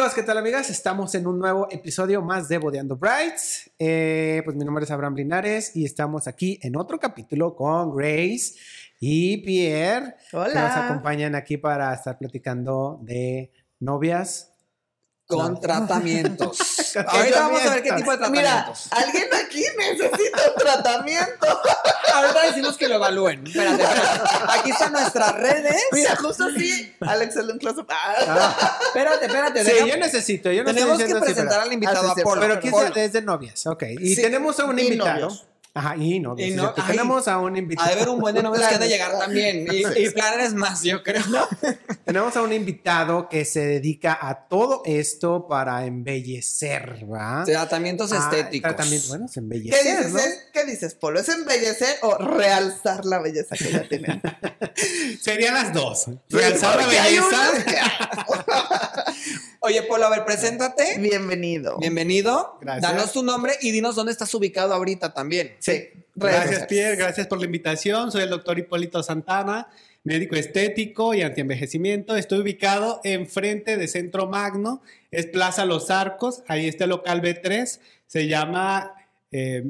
amigos? ¿Qué tal amigas? Estamos en un nuevo episodio más de Bodeando Brights. Eh, pues mi nombre es Abraham Linares y estamos aquí en otro capítulo con Grace y Pierre. Hola. Que nos acompañan aquí para estar platicando de novias. Con No. tratamientos. Ahorita vamos a ver qué tipo de Mira, tratamientos. alguien aquí necesita un tratamiento. Ahorita decimos que lo evalúen. Espérate, espérate. Aquí están nuestras redes. Mira, justo así, Alex el un close-up. Ah, Espérate, espérate. sí, yo necesito. Yo no tenemos que así, presentar al invitado Ah, sí, a sí, Polo. Pero, pero ¿quién Polo. es, de novias, ok. Y Sí, tenemos a un invitado. novios. Ajá, y. Y no- ay, tenemos a un invitado. Ha de haber un buen de novios que han de llegar también. Y, y planes más, yo creo. Tenemos a un invitado que se dedica a todo esto para embellecer, ¿va? Tratamientos Ah, estéticos. Tratamiento, bueno, es ¿Qué embellecer, dices? ¿no? ¿Es- ¿Qué dices, Polo? ¿Es embellecer o realzar la belleza que ya tienen? Serían las dos. Realzar la belleza. Oye, Polo, a ver, preséntate. Bienvenido. Bienvenido. Gracias. Danos tu nombre y dinos dónde estás ubicado ahorita también. Sí. Gracias, Pierre. Gracias por la invitación. Soy el doctor Hipólito Santana, médico estético y antienvejecimiento. Estoy ubicado enfrente de Centro Magno. Es Plaza Los Arcos. Ahí está el local B3. Se llama eh,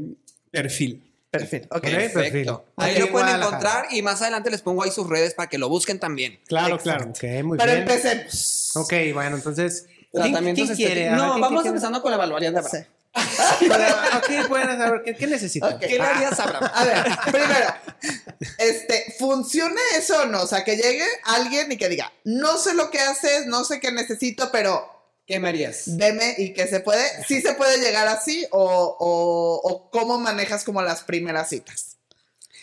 Perfil. Perfecto. Ok. Perfil. Perfecto. Ahí lo pueden encontrar y más adelante les pongo ahí sus redes para que lo busquen también. Claro, Exacto. claro. Ok, muy Pero bien. empecemos. Ok, bueno, entonces. ¿quién- Tratamientos quién quiere? ver, No, ¿quién- vamos quién- empezando con la evaluación de Sí. Abraham. Qué, qué necesitan. Ok. ¿Qué le harías a Abraham? A ver, primero, este, ¿funciona eso o no? O sea, que llegue alguien y que diga, no sé lo que haces, no sé qué necesito, pero ¿Qué me harías? veme y que se puede, sí se puede llegar así o, o, o cómo manejas como las primeras citas.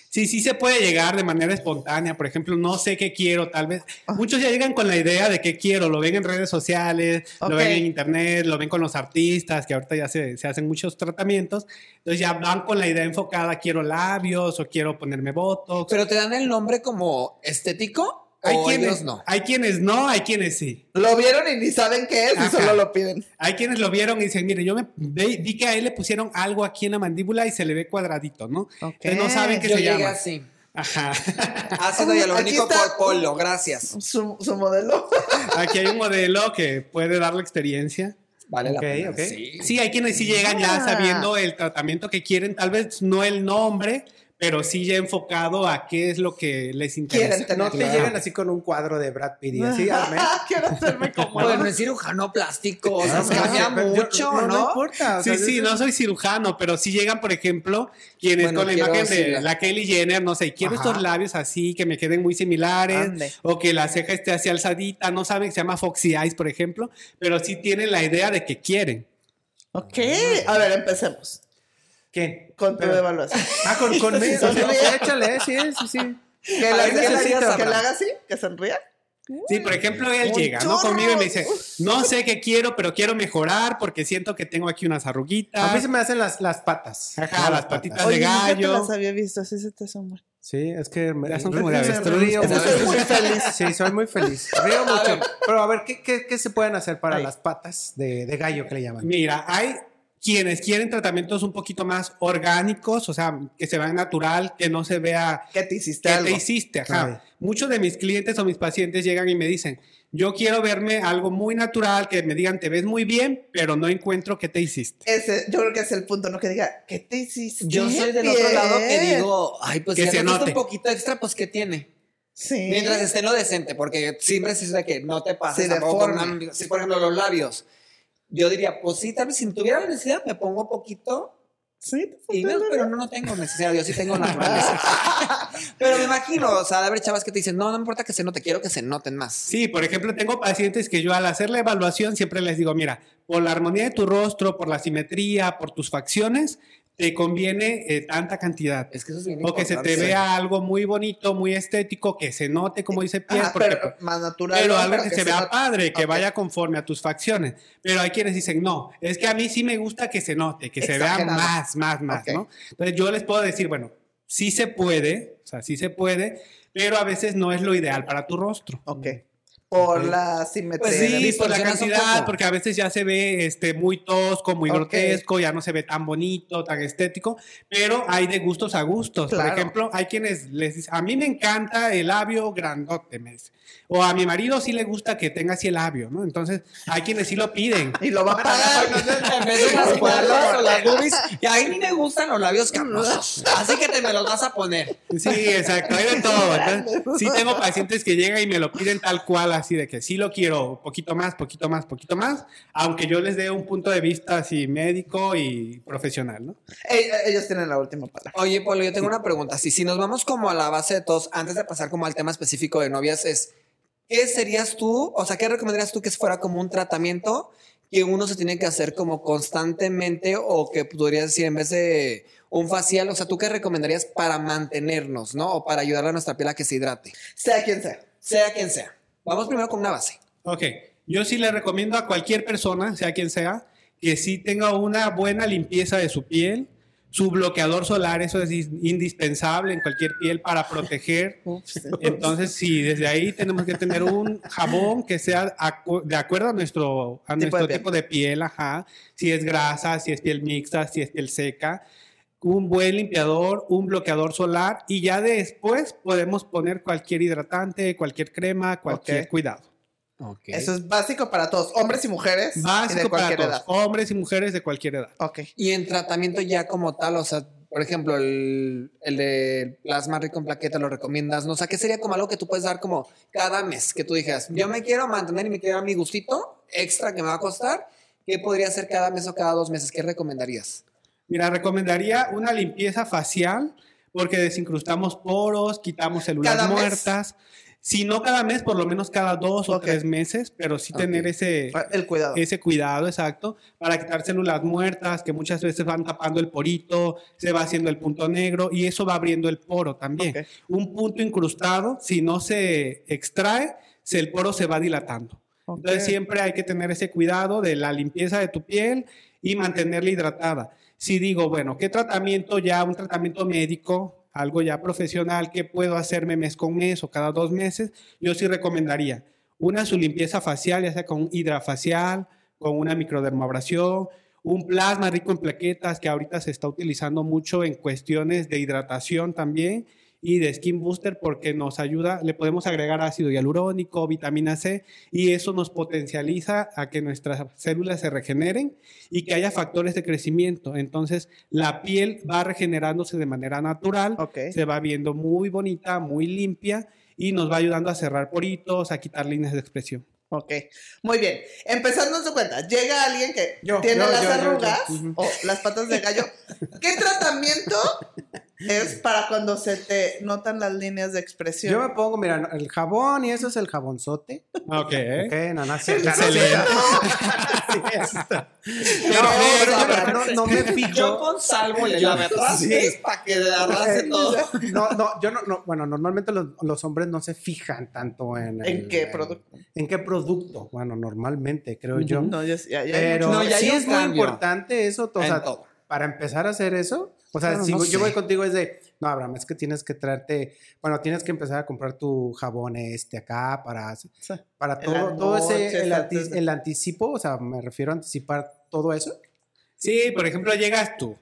Sí, sí se puede llegar de manera espontánea. Por ejemplo, no sé qué quiero, tal vez. Muchos ya llegan con la idea de qué quiero. Lo ven en redes sociales, lo ven en internet, lo ven con los artistas, que ahorita ya se, se hacen muchos tratamientos. Entonces ya van con la idea enfocada, quiero labios o quiero ponerme botox. ¿Pero te dan el nombre como estético? Hay ¿O quienes no? Hay quienes no, hay quienes sí. Lo vieron y ni saben qué es y solo lo piden. Hay quienes lo vieron y dicen, mire, yo me vi que a él le pusieron algo aquí en la mandíbula y se le ve cuadradito, ¿no? Ok. Entonces no saben qué Yo se llama. así. Ajá. Ácido hialurónico por polo, gracias. Su, su modelo. Aquí hay un modelo que puede dar la experiencia. Vale la pena. Sí. Sí, hay quienes sí llegan ya sabiendo el tratamiento que quieren, tal vez no el nombre, pero sí ya enfocado a qué es lo que les interesa. Quieren tener No te Claro. llegan así con un cuadro de Brad Pitt y así. Quiero hacerme como Bueno, es cirujano plástico, o sea, Ah, cambia mucho, no, ¿no? importa. Sí, sea, sí, no soy cirujano, pero sí llegan, por ejemplo, quienes Bueno, con la imagen de la Kylie Jenner, no sé, quiero Ajá. estos labios así, que me queden muy similares, Ande. o que la ceja esté así alzadita, no saben, se llama Foxy Eyes, por ejemplo, pero sí tienen la idea de que quieren. Ok, a ver, empecemos ¿Qué? con tu Pero- evaluación. Ah, con, conmigo. Sí, sí, sí. échale, sí, sí, sí. Que la, ver, ¿qué le harías, que la haga así, que sonría. Sí, por ejemplo, él llega, ¿no? Conmigo y me dice, no sé qué quiero, pero quiero mejorar porque siento que tengo aquí unas arruguitas. A mí se me hacen las, las patas. Ajá, las patitas Oye, de nunca te gallo. las había visto, así se te asoman. Sí, es que me, son como de avestruz. Soy muy feliz. Sí, soy muy feliz. Río A mucho. ver. Pero a ver, ¿qué, qué, qué se pueden hacer para Ay. las patas de, de gallo que le llaman? Mira, hay quienes quieren tratamientos un poquito más orgánicos, o sea, que se vean natural, que no se vea ¿Qué te hiciste qué algo? te hiciste. Ajá. Ay. Muchos de mis clientes o mis pacientes llegan y me dicen, yo quiero verme algo muy natural, que me digan, te ves muy bien, pero no encuentro qué te hiciste. Ese, yo creo que es el punto, ¿no? Que diga, ¿qué te hiciste? Yo soy del otro lado que digo, ay, pues Que si se note. un poquito extra, pues ¿qué tiene? Sí. Mientras esté lo decente, porque siempre se dice que no te pases Sí, tampoco con deforme. una- sí, por ejemplo, los labios. Yo diría, pues sí, tal vez si tuviera la necesidad me pongo poquito Sí, y no, pero no, no tengo necesidad, yo sí tengo naturaleza. pero me imagino, o sea, de haber chavas que te dicen, no, no me importa que se note, quiero que se noten más. Sí, por ejemplo, tengo pacientes que yo al hacer la evaluación siempre les digo, mira, por la armonía de tu rostro, por la simetría, por tus facciones, te conviene eh, tanta cantidad. Es que eso es bien O que se te vea algo muy bonito, muy estético, que se note, como dice Pierre, porque, pero más natural. pero algo que, se vea padre, que vaya conforme a tus facciones. Pero hay quienes dicen, no, es que a mí sí me gusta que se note, que se vea más, más, más. ¿no? Entonces yo les puedo decir, bueno, sí se puede, o sea, sí se puede, pero a veces no es lo ideal para tu rostro. Ok. Por Ok. la simetría. Pues Sí, por la cantidad, porque a veces ya se ve este, muy tosco, muy Ok. grotesco, ya no se ve tan bonito, tan estético, pero hay de gustos a gustos. Claro. Por ejemplo, hay quienes les dicen, a mí me encanta el labio grandote, me dice. O a mi marido sí le gusta que tenga así el labio, ¿no? Entonces, hay quienes sí lo piden. Y lo va a pagar. En vez de o las boobies. Y a mí me gustan los labios carnosos. Así que te me los vas a poner. Sí, exacto, hay de todo. Entonces, sí tengo pacientes que llegan y me lo piden tal cual, así de que sí lo quiero, poquito más, poquito más, poquito más, aunque yo les dé un punto de vista así médico y profesional, ¿no? Eh, Ellos tienen la última palabra. Oye, Polo, yo tengo una pregunta. Si, si nos vamos como a la base de todos, antes de pasar como al tema específico de novias, es ¿qué serías tú? O sea, ¿qué recomendarías tú que fuera como un tratamiento que uno se tiene que hacer como constantemente o que podrías decir en vez de un facial? O sea, ¿tú qué recomendarías para mantenernos, no? O para ayudar a nuestra piel a que se hidrate. Sea quien sea. Sea quien sea. Vamos primero con una base. Ok, yo sí le recomiendo a cualquier persona, sea quien sea, que sí tenga una buena limpieza de su piel, su bloqueador solar, eso es is- indispensable en cualquier piel para proteger. Entonces, sí, desde ahí tenemos que tener un jabón que sea acu- de acuerdo a nuestro, a Tipo nuestro de tipo de piel, ajá. Si es grasa, si es piel mixta, si es piel seca. Un buen limpiador, un bloqueador solar y ya después podemos poner cualquier hidratante, cualquier crema, cualquier cuidado. Eso es básico para todos, hombres y mujeres. y de Básico para cualquier todos, edad. hombres y mujeres de cualquier edad. Ok. Y en tratamiento ya como tal, o sea, por ejemplo, el, el de plasma rico en plaqueta lo recomiendas, ¿no? O sea, ¿qué sería como algo que tú puedes dar como cada mes? Que tú dijeras, yo me quiero mantener y me quiero dar mi gustito extra que me va a costar. ¿Qué podría ser cada mes o cada dos meses? ¿Qué recomendarías? Mira, recomendaría una limpieza facial porque desincrustamos poros, quitamos células ¿Cada mes? muertas. Si no cada mes, por lo menos cada dos o Ok. tres meses, pero sí tener Ok. ese, El cuidado. ese cuidado exacto para quitar células muertas que muchas veces van tapando el porito, se va haciendo el punto negro y eso va abriendo el poro también. Ok. Un punto incrustado, si no se extrae, el poro se va dilatando. Entonces siempre hay que tener ese cuidado de la limpieza de tu piel y mantenerla hidratada. Si digo, bueno, ¿qué tratamiento ya, un tratamiento médico, algo ya profesional que puedo hacerme mes con mes o cada dos meses? Yo sí recomendaría una su limpieza facial, ya sea con hidrafacial, con una microdermabrasión, un plasma rico en plaquetas que ahorita se está utilizando mucho en cuestiones de hidratación también y de skin booster porque nos ayuda, le podemos agregar ácido hialurónico, vitamina C y eso nos potencializa a que nuestras células se regeneren y que haya factores de crecimiento. Entonces la piel va regenerándose de manera natural, Ok. se va viendo muy bonita, muy limpia y nos va ayudando a cerrar poritos, a quitar líneas de expresión. Ok, muy bien. Empezando en su cuenta, llega alguien que Yo, tiene yo, las yo, yo, arrugas o las patas de gallo. ¿Qué tratamiento es para cuando se te notan las líneas de expresión? Yo me pongo, mira, el jabón y eso es el jabonzote. Ok. Ok, no, no, sí, Excelente. Sí, está. No, No, pero no, no, no me fijo. Yo con salvo le lave atrás Sí. es para que arrase todo. No, no, yo no, no, bueno, normalmente los, los hombres no se fijan tanto en... ¿En el- qué producto? ¿En qué producto? Bueno, normalmente, creo yo. No, ya, ya- ya Pero No, ya sí es muy importante eso, o sea, todo. para empezar a hacer eso. O sea, Bueno, si no yo sé. voy contigo es de, no, Abraham, es que tienes que traerte, bueno, tienes que empezar a comprar tu jabón este acá para, Sí. para todo, todo ese, el, anti- anticipo, o sea, me refiero a anticipar todo eso. Sí, por ejemplo, llegas tú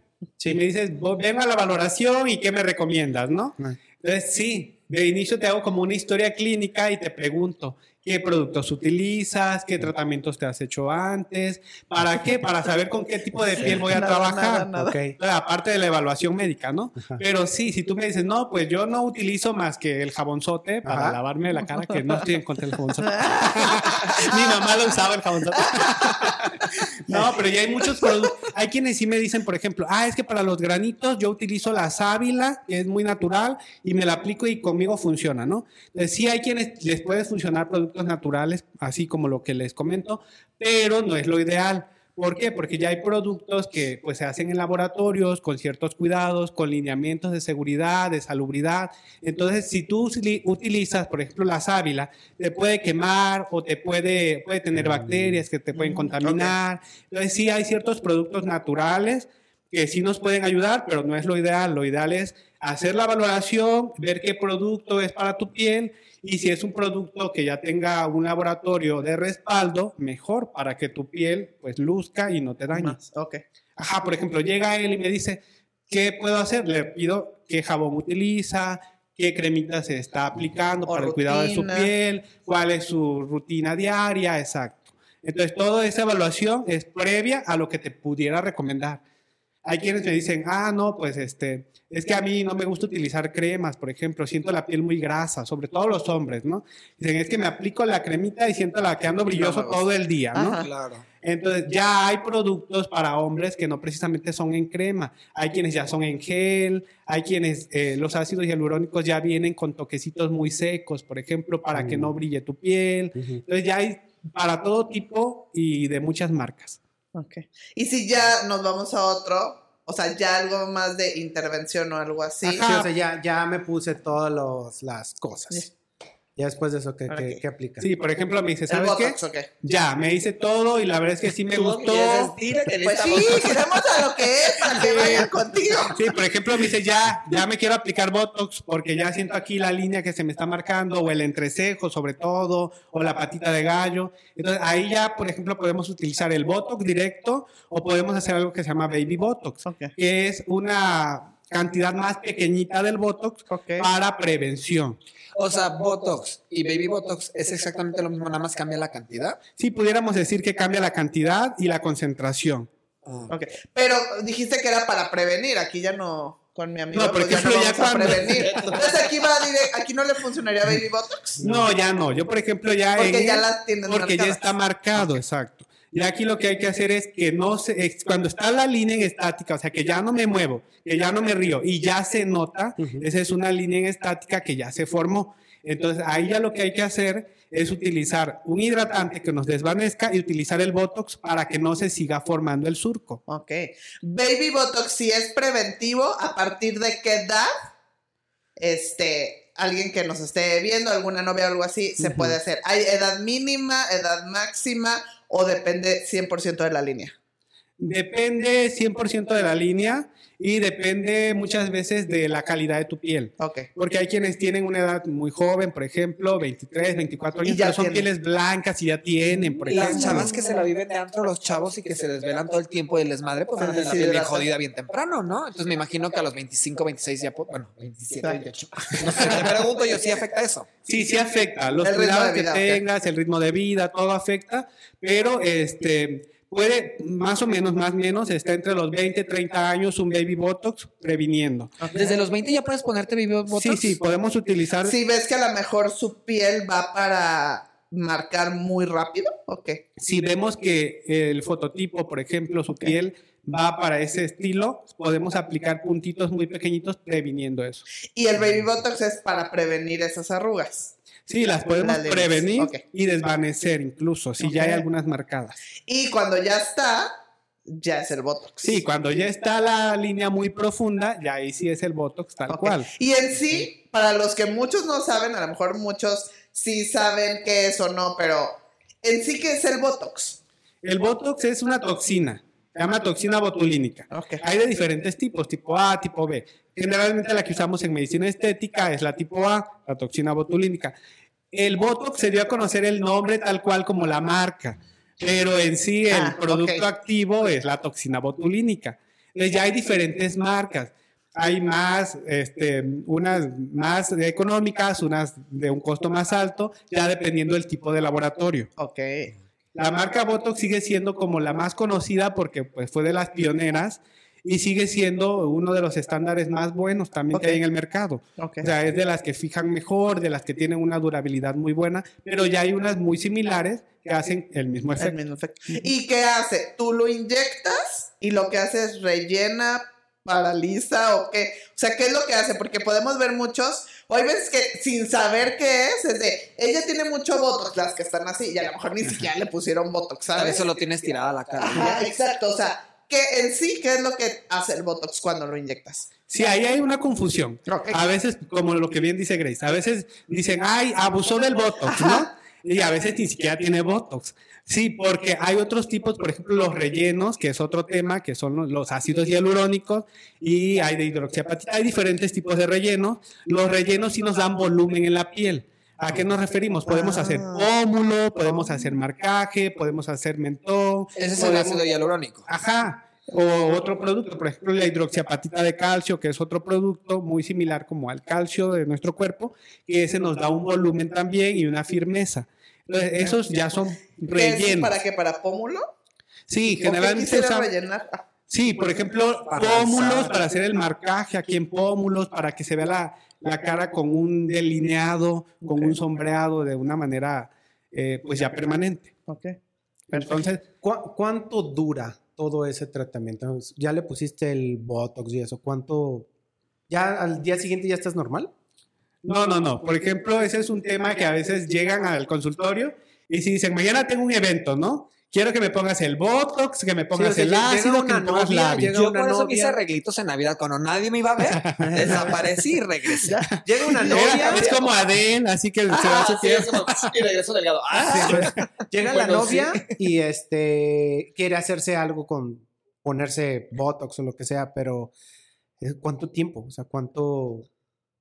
y me dices, "Vo- vengo a la valoración y qué me recomiendas, ¿no? Ah. Entonces, sí, de inicio te hago como una historia clínica y te pregunto, ¿qué productos utilizas? ¿Qué tratamientos te has hecho antes? ¿Para qué? Para saber con qué tipo de piel voy a Nada, trabajar. nada, nada. Ok. Entonces, Aparte de la evaluación médica, ¿no? Ajá. Pero sí, si tú me dices, no, pues yo no utilizo más que el jabonzote para Ajá. lavarme la cara, que no estoy en contra del jabonzote. Mi mamá lo usaba el jabonzote. no, pero ya hay muchos productos. Hay quienes sí me dicen, por ejemplo, ah, es que para los granitos yo utilizo la sábila, que es muy natural, y me la aplico y conmigo funciona, ¿no? Entonces, sí hay quienes les puede funcionar productos naturales, así como lo que les comento, pero no es lo ideal. ¿Por qué? Porque ya hay productos que pues, se hacen en laboratorios con ciertos cuidados, con lineamientos de seguridad, de salubridad. Entonces, si tú utili- utilizas, por ejemplo, la sábila, te puede quemar o te puede, puede tener bacterias que te pueden contaminar. Entonces, sí hay ciertos productos naturales que sí nos pueden ayudar, pero no es lo ideal. Lo ideal es hacer la valoración, ver qué producto es para tu piel y si es un producto que ya tenga un laboratorio de respaldo, mejor para que tu piel pues luzca y no te dañe. Más, Ok. Ajá, por ejemplo, llega él y me dice, ¿qué puedo hacer? Le pido qué jabón utiliza, qué cremita se está aplicando O para el cuidado de su rutina. piel, cuál es su rutina diaria, exacto. Entonces, toda esa evaluación es previa a lo que te pudiera recomendar. Hay quienes me dicen, ah, no, pues este, es que a mí no me gusta utilizar cremas, por ejemplo, siento la piel muy grasa, sobre todo los hombres, ¿no? Dicen, es que me aplico la cremita y siento la que ando brilloso todo el día, ¿no? Ajá. Claro. Entonces ya hay productos para hombres que no precisamente son en crema. Hay quienes ya son en gel, hay quienes eh, los ácidos hialurónicos ya vienen con toquecitos muy secos, por ejemplo, para que no brille tu piel. Entonces ya hay para todo tipo y de muchas marcas. Ok. Y si ya nos vamos a otro, o sea, ya algo más de intervención o algo así. Sí, o sea, ya, ya me puse todas los- las cosas. Ya después de eso, ¿qué, qué, qué aplica? Sí, por ejemplo, me dice, ¿sabes qué? Botox, ok. Ya, me hice todo y la verdad es que sí me gustó. Pues sí, queremos a lo que es, para que vayan contigo. Sí, por ejemplo, me dice, ya, ya me quiero aplicar Botox porque ya siento aquí la línea que se me está marcando, o el entrecejo sobre todo, o la patita de gallo. Entonces, ahí ya, por ejemplo, podemos utilizar el Botox directo o podemos hacer algo que se llama Baby Botox, que es una cantidad más pequeñita del Botox para prevención. O sea, Botox y Baby Botox es exactamente lo mismo, nada más cambia la cantidad. Sí, pudiéramos decir que cambia la cantidad y la concentración. Ok. Pero dijiste que era para prevenir, aquí ya no. Con mi amigo, No, por pues ya no ya a prevenir. Entonces aquí va direct- aquí no le funcionaría Baby Botox. No, ya no. Yo, por ejemplo, ya. Porque en ya las tienen Porque ya está marcado, exacto. Y aquí lo que hay que hacer es que no se. es- Cuando está la línea en estática, o sea, que ya no me muevo, que ya no me río y ya se nota, esa es una línea en estática que ya se formó. Entonces, ahí ya lo que hay que hacer es utilizar un hidratante que nos desvanezca y utilizar el Botox para que no se siga formando el surco. Ok. Baby Botox, si es preventivo, ¿a partir de qué edad? Este, alguien que nos esté viendo, alguna novia o algo así, se puede hacer. ¿Hay edad mínima, edad máxima o depende 100% de la línea? Depende 100% de la línea y depende muchas veces de la calidad de tu piel. Ok. Porque hay quienes tienen una edad muy joven, por ejemplo, 23, 24 Y años, ya pero son tienen. pieles blancas y ya tienen, por Las ejemplo. chavas que se la viven de antro, los chavos y que se desvelan todo el tiempo y el desmadre, pues van a tener la sí, piel bien jodida bien temprano, ¿no? Entonces me imagino que a los 25, 26 ya, bueno, 27, 28. No sé, me pregunto yo si afecta eso. Sí, sí afecta. Los El ritmo cuidados de que tengas, el ritmo de vida, todo afecta, pero este puede más o menos, más o menos, está entre los 20, 30 años un baby botox previniendo. Desde los 20 ya puedes ponerte Baby Botox. Sí, sí, podemos utilizar. Si ves que a lo mejor su piel va para marcar muy rápido, ok. Si vemos que el fototipo, por ejemplo, su piel va para ese estilo, podemos aplicar puntitos muy pequeñitos previniendo eso. Y el Baby Botox es para prevenir esas arrugas. Sí, las podemos Las prevenir y desvanecer incluso, si ya hay algunas marcadas. Y cuando ya está, ya es el Botox. Sí, cuando ya está la línea muy profunda, ya ahí sí es el Botox tal cual. Y en sí, para los que muchos no saben, a lo mejor muchos sí saben qué es o no, pero en sí, ¿qué es el Botox? El Botox es una toxina, se llama toxina botulínica. Ok. Hay de diferentes tipos, tipo A, tipo B. Generalmente la que usamos en medicina estética es la tipo A, la toxina botulínica. El Botox se dio a conocer el nombre tal cual como la marca, pero en sí el Ah, producto activo es la toxina botulínica. Entonces ya hay diferentes marcas. Hay más, este, unas más económicas, unas de un costo más alto, ya dependiendo del tipo de laboratorio. Ok. La marca Botox sigue siendo como la más conocida porque pues, fue de las pioneras y sigue siendo uno de los estándares más buenos también que hay en el mercado. Ok. O sea, es de las que fijan mejor, de las que tienen una durabilidad muy buena, pero ya hay unas muy similares que hacen el mismo El efecto. mismo efecto. ¿Y qué hace? Tú lo inyectas y lo que hace es rellena, paraliza o qué. O sea, ¿qué es lo que hace? Porque podemos ver muchos, o hay veces que sin saber qué es, es de, ella tiene mucho botox, las que están así, y a lo mejor ni siquiera le pusieron botox, A ¿sabes? veces lo tienes tirada a la cara. Ajá, exacto. O sea, que en sí, ¿qué es lo que hace el botox cuando lo inyectas? Sí, ahí hay una confusión. A veces, como lo que bien dice Grace, a veces dicen, ay, abusó del Botox, ¿no? y a veces ni siquiera tiene Botox. Sí, porque hay otros tipos, por ejemplo, los rellenos, que es otro tema, que son los- ácidos hialurónicos, y hay de hidroxiapatita. Hay diferentes tipos de rellenos. Los rellenos sí nos dan volumen en la piel. ¿A qué nos referimos? Podemos hacer pómulo, podemos hacer marcaje, podemos hacer mentón. Ese es el ácido hialurónico. Ajá. O otro producto, por ejemplo, la hidroxiapatita de calcio, que es otro producto muy similar como al calcio de nuestro cuerpo, que ese nos da un volumen también y una firmeza. Entonces, esos ya son ¿Qué es rellenos. ¿Para qué? ¿Para pómulo? Sí, ¿O qué generalmente usan- rellenar? Ah, Sí, por ejemplo, Para pómulos alzar. para hacer el marcaje aquí en pómulos, para que se vea la, la cara con un delineado, con un sombreado de una manera eh, pues ya permanente. ok. Entonces, ¿Cu- ¿Cuánto dura todo ese tratamiento? ¿Ya le pusiste el Botox y eso? ¿Cuánto? ¿Ya al día siguiente ya estás normal? No, no, no. Por ejemplo, ese es un tema que a veces llegan al consultorio y si dicen, mañana tengo un evento, ¿no? Quiero que me pongas el Botox, que me pongas o sea, el llega ácido, que una me pongas novia, labios. llega Yo por eso me hice novia. arreglitos en Navidad cuando nadie me iba a ver. Desaparecí y regresé. Llega una Era- novia, es como Adele, así que se va Ah, su sí, como, y regreso delgado. Ah, llega la novia y este quiere hacerse algo con ponerse Botox o lo que sea, pero eh, ¿cuánto tiempo? O sea, ¿cuánto?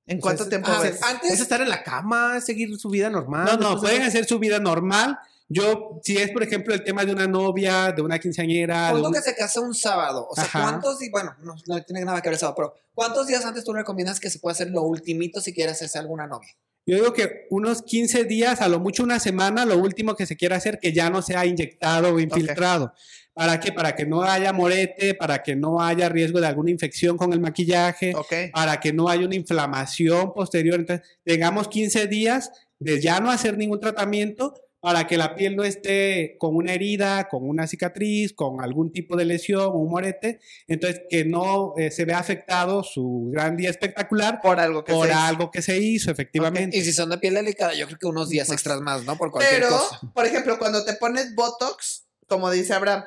¿En o sea, cuánto es- tiempo ah, ves? antes- ¿Es estar en la cama, seguir su vida normal? No, no, de- pueden hacer su vida normal. Yo, si es, por ejemplo, el tema de una novia, de una quinceañera, Punto un- que se casa un sábado. O sea, Ajá. ¿cuántos? Y bueno, no, no tiene nada que ver el sábado, pero ¿cuántos días antes tú recomiendas que se pueda hacer lo ultimito si quiere hacerse alguna novia? Yo digo que unos 15 días, a lo mucho una semana, lo último que se quiera hacer, que ya no sea inyectado o infiltrado. ¿Para qué? Para que no haya morete, para que no haya riesgo de alguna infección con el maquillaje, para que no haya una inflamación posterior. Entonces, tengamos 15 días de ya no hacer ningún tratamiento para que la piel no esté con una herida, con una cicatriz, con algún tipo de lesión, un morete. Entonces, que no eh, se vea afectado su gran día espectacular Por algo que por se hizo. algo que se hizo, efectivamente. Y si son de piel delicada, yo creo que unos días extras más, ¿no? Por cualquier Pero, cosa. por ejemplo, cuando te pones Botox, como dice Abraham,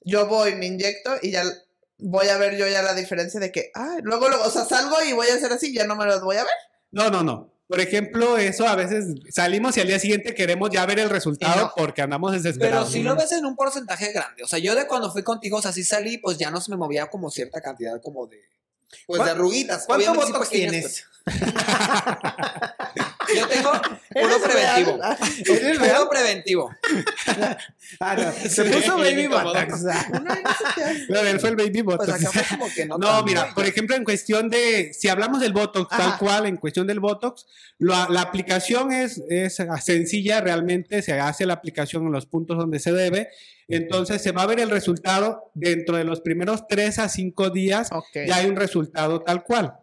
yo voy, me inyecto y ya voy a ver yo ya la diferencia de que, ah, luego, luego, o sea, salgo y voy a hacer así, ya no me los voy a ver. No, no, no. Por ejemplo, eso a veces salimos y al día siguiente queremos ya ver el resultado no. porque andamos Pero desesperados. si lo ves en un porcentaje grande. O sea, yo de cuando fui contigo, o sea, sí salí, pues ya no se me movía como cierta cantidad como de... Pues de ¿Cuán- arruguitas. ¿Cuánto sí Botox tienes? Yo tengo puro ¿Eres preventivo. ¿Eres real? Puro preventivo. Ah, no. Se Sí, puso baby. Botox. No, él fue el baby Pues botox. acá fue como que no. Mira, por ejemplo, en cuestión de, si hablamos del Botox tal cual, en cuestión del Botox, la, la aplicación es, es sencilla, realmente se hace la aplicación en los puntos donde se debe, entonces se va a ver el resultado dentro de los primeros 3 a 5 días, ya hay un resultado tal cual,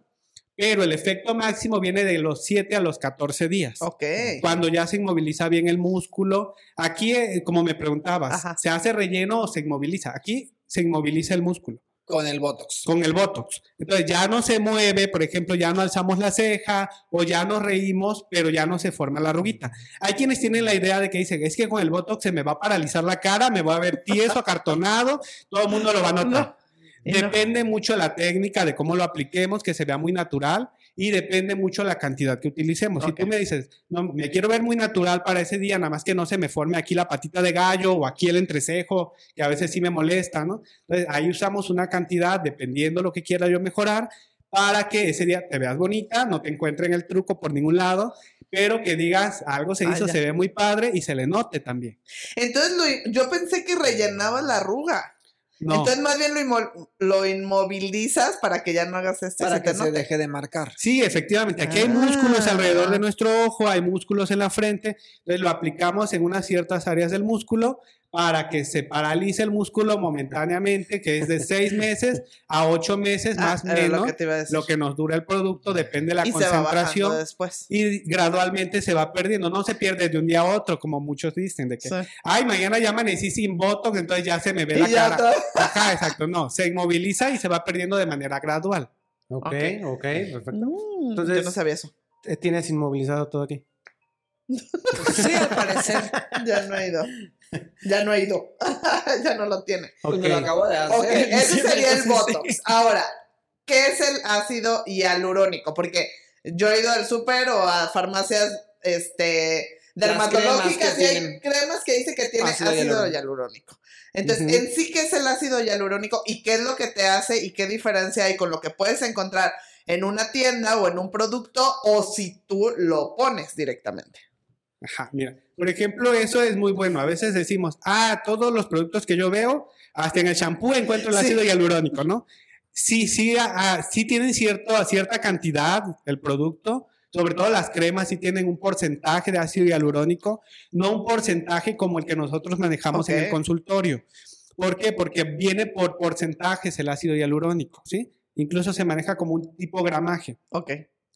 pero el efecto máximo viene de los 7 a los 14 días. Ok. Cuando ya se inmoviliza bien el músculo. Aquí, eh, como me preguntabas, Ajá. ¿se hace relleno o se inmoviliza? Aquí se inmoviliza el músculo Con el Botox. con el Botox. Entonces ya no se mueve, por ejemplo, ya no alzamos la ceja o ya nos reímos, pero ya no se forma la arruguita. Hay quienes tienen la idea de que dicen, es que con el Botox se me va a paralizar la cara, me voy a ver tieso, acartonado, todo el mundo lo va a notar. No. Depende mucho la técnica de cómo lo apliquemos, que se vea muy natural y depende mucho la cantidad que utilicemos. Si Ok. tú me dices, no, me quiero ver muy natural para ese día, nada más que no se me forme aquí la patita de gallo o aquí el entrecejo, que a veces sí me molesta, ¿no? Entonces ahí usamos una cantidad, dependiendo lo que quiera yo mejorar, para que ese día te veas bonita, no te encuentren el truco por ningún lado, pero que digas, algo se Ah, hizo, se ve muy padre y se le note también. Entonces lo- yo pensé que rellenaba la arruga. No. Entonces más bien lo, inmo- lo inmovilizas para que ya no hagas este Para se que te se deje de marcar. Sí, efectivamente. Aquí hay Ah. músculos alrededor de nuestro ojo, hay músculos en la frente. Entonces lo aplicamos en unas ciertas áreas del músculo para que se paralice el músculo momentáneamente, que es de seis meses a ocho meses Ah, más o menos. lo que. Lo nos dura el producto depende de la y se va concentración. Y gradualmente se va perdiendo, no se pierde de un día a otro, como muchos dicen, de que, Sí. ay, mañana ya amanecí sin botox, entonces ya se me ve la Y cara. todo. Ajá, exacto, no, se inmoviliza y se va perdiendo de manera gradual. Ok, Ok. ok, perfecto. Mm, Entonces- yo no sabía eso. Eh, Tienes inmovilizado todo aquí. Sí, al parecer. Ya no he ido. Ya no he ido. ya no lo tiene. Pues me lo acabo de hacer. Ok, ese sería el. Botox. Ahora, ¿qué es el ácido hialurónico? Porque yo he ido al súper o a farmacias este, dermatológicas y hay cremas que dice que tiene ácido ácido, hialurónico. hialurónico. Entonces, en sí, ¿qué es el ácido hialurónico y qué es lo que te hace y qué diferencia hay con lo que puedes encontrar en una tienda o en un producto o si tú lo pones directamente? Ajá, mira, por ejemplo, eso es muy bueno. A veces decimos, ah, todos los productos que yo veo, hasta en el champú encuentro el Sí. ácido hialurónico, ¿no? Sí, sí, ah, sí tienen cierto, cierta cantidad el producto, sobre todo las cremas sí tienen un porcentaje de ácido hialurónico, no un porcentaje como el que nosotros manejamos en el consultorio. ¿Por qué? Porque viene por porcentajes el ácido hialurónico, ¿sí? Incluso se maneja como un tipo gramaje. Ok.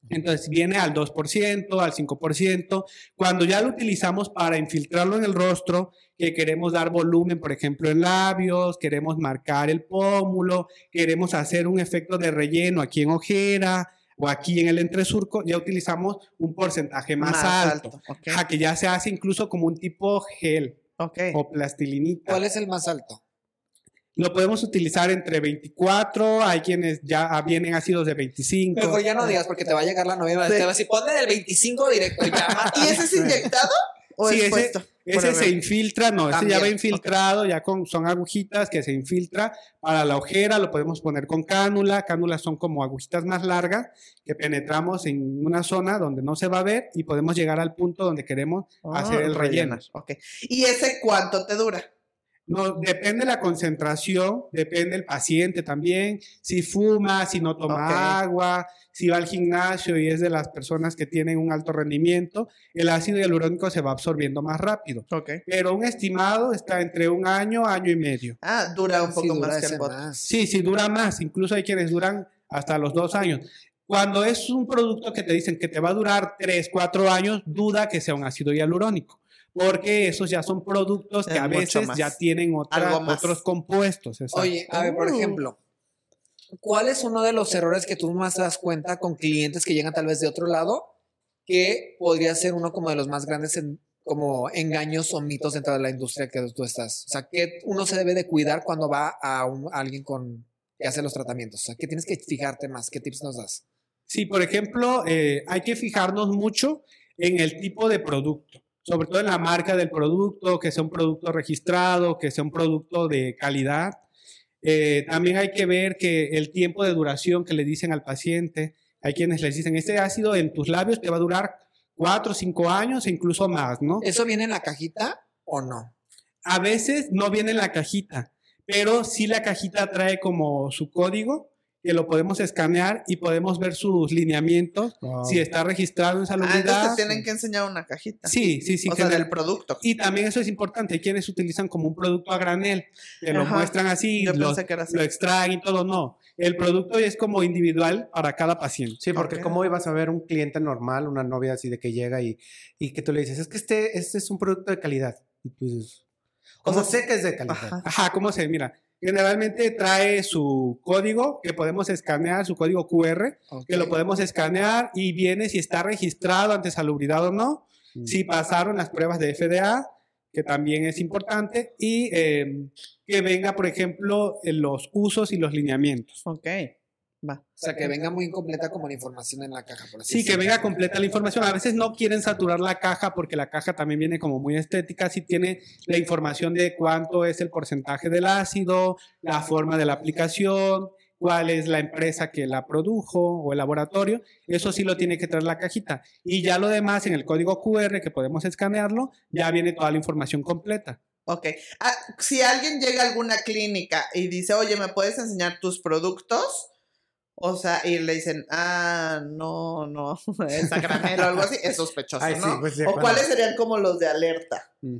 Entonces viene al 2%, al 5%. Cuando ya lo utilizamos para infiltrarlo en el rostro, que queremos dar volumen, por ejemplo, en labios, queremos marcar el pómulo, queremos hacer un efecto de relleno aquí en ojera o aquí en el entresurco, ya utilizamos un porcentaje más, alto. Ok. Ajá, que ya se hace incluso como un tipo gel o plastilinita. ¿Cuál es el más alto? Lo podemos utilizar entre 24, hay quienes ya vienen ácidos de 25. Mejor ya no digas porque te va a llegar la novia. Sí. Te va a decir, ponle del 25 directo y ya. ¿Y ese es inyectado o Sí, es ese-? Ese se infiltra, no, ese ya También, va infiltrado, ya con, son agujitas que se infiltra para la ojera, lo podemos poner con cánula, cánulas son como agujitas más largas que penetramos en una zona donde no se va a ver y podemos llegar al punto donde queremos hacer el relleno. Ah, rellenar, Ok. ¿Y ese cuánto te dura? No, depende la concentración, depende el paciente también, si fuma, si no toma agua, si va al gimnasio y es de las personas que tienen un alto rendimiento, el ácido hialurónico se va absorbiendo más rápido. Ok. Pero un estimado está entre un año, año y medio. Ah, dura un Sí, poco dura más más. Sí, sí, dura más. Incluso hay quienes duran hasta los dos años. Cuando es un producto que te dicen que te va a durar tres, cuatro años, duda que sea un ácido hialurónico. Porque esos ya son productos que Es a veces más. ya tienen otra- otros compuestos. exacto. Oye, a ver, por Uh. ejemplo, ¿cuál es uno de los errores que tú más te das cuenta con clientes que llegan tal vez de otro lado que podría ser uno como de los más grandes en- como engaños o mitos dentro de la industria que tú estás? O sea, ¿qué uno se debe de cuidar cuando va a, un- a alguien con que hace los tratamientos? O sea, ¿qué tienes que fijarte más? ¿Qué tips nos das? Sí, por ejemplo, eh, hay que fijarnos mucho en el tipo de producto, sobre todo en la marca del producto, que sea un producto registrado, que sea un producto de calidad. Eh, también hay que ver que el tiempo de duración que le dicen al paciente, hay quienes les dicen, este ácido en tus labios te va a durar cuatro o cinco años e incluso más, ¿no? ¿Eso viene en la cajita o no? A veces no viene en la cajita, pero sí la cajita trae como su código que lo podemos escanear y podemos ver sus lineamientos, Wow. si está registrado en Ah, salubridad. entonces te tienen que enseñar una cajita. Sí, sí, sí. o sea, del producto. Y también eso es importante, hay quienes utilizan como un producto a granel, que lo muestran así, Yo lo, pensé que era así. lo extraen y todo, no. El producto es como individual para cada paciente. Sí, porque Ok. cómo ibas a ver un cliente normal, una novia así de que llega y, y que tú le dices, es que este, este es un producto de calidad. Y tú dices, ¿cómo ¿Cómo? sé que es de calidad? Ajá. Ajá, ¿cómo se? Mira, generalmente trae su código que podemos escanear, su código QR, que lo podemos escanear y viene si está registrado ante salubridad o no, Mm. si pasaron las pruebas de FDA, que también es importante, y eh, que venga, por ejemplo, los usos y los lineamientos. Ok. Va. O sea, que venga muy incompleta como la información en la caja, por así Sí, que venga completa la información. A veces no quieren saturar la caja porque la caja también viene como muy estética. Sí tiene la información de cuánto es el porcentaje del ácido, la forma de la aplicación, cuál es la empresa que la produjo o el laboratorio. Eso sí lo tiene que traer la cajita. Y ya lo demás en el código QR que podemos escanearlo, ya viene toda la información completa. Ok. Ah, si alguien llega a alguna clínica y dice, oye, ¿me puedes enseñar tus productos? O sea, y le dicen, ah, no, no, es granel o algo así, es sospechoso, Ay, sí, ¿no? pues, sí, o cuando- cuáles serían como los de alerta. Mm.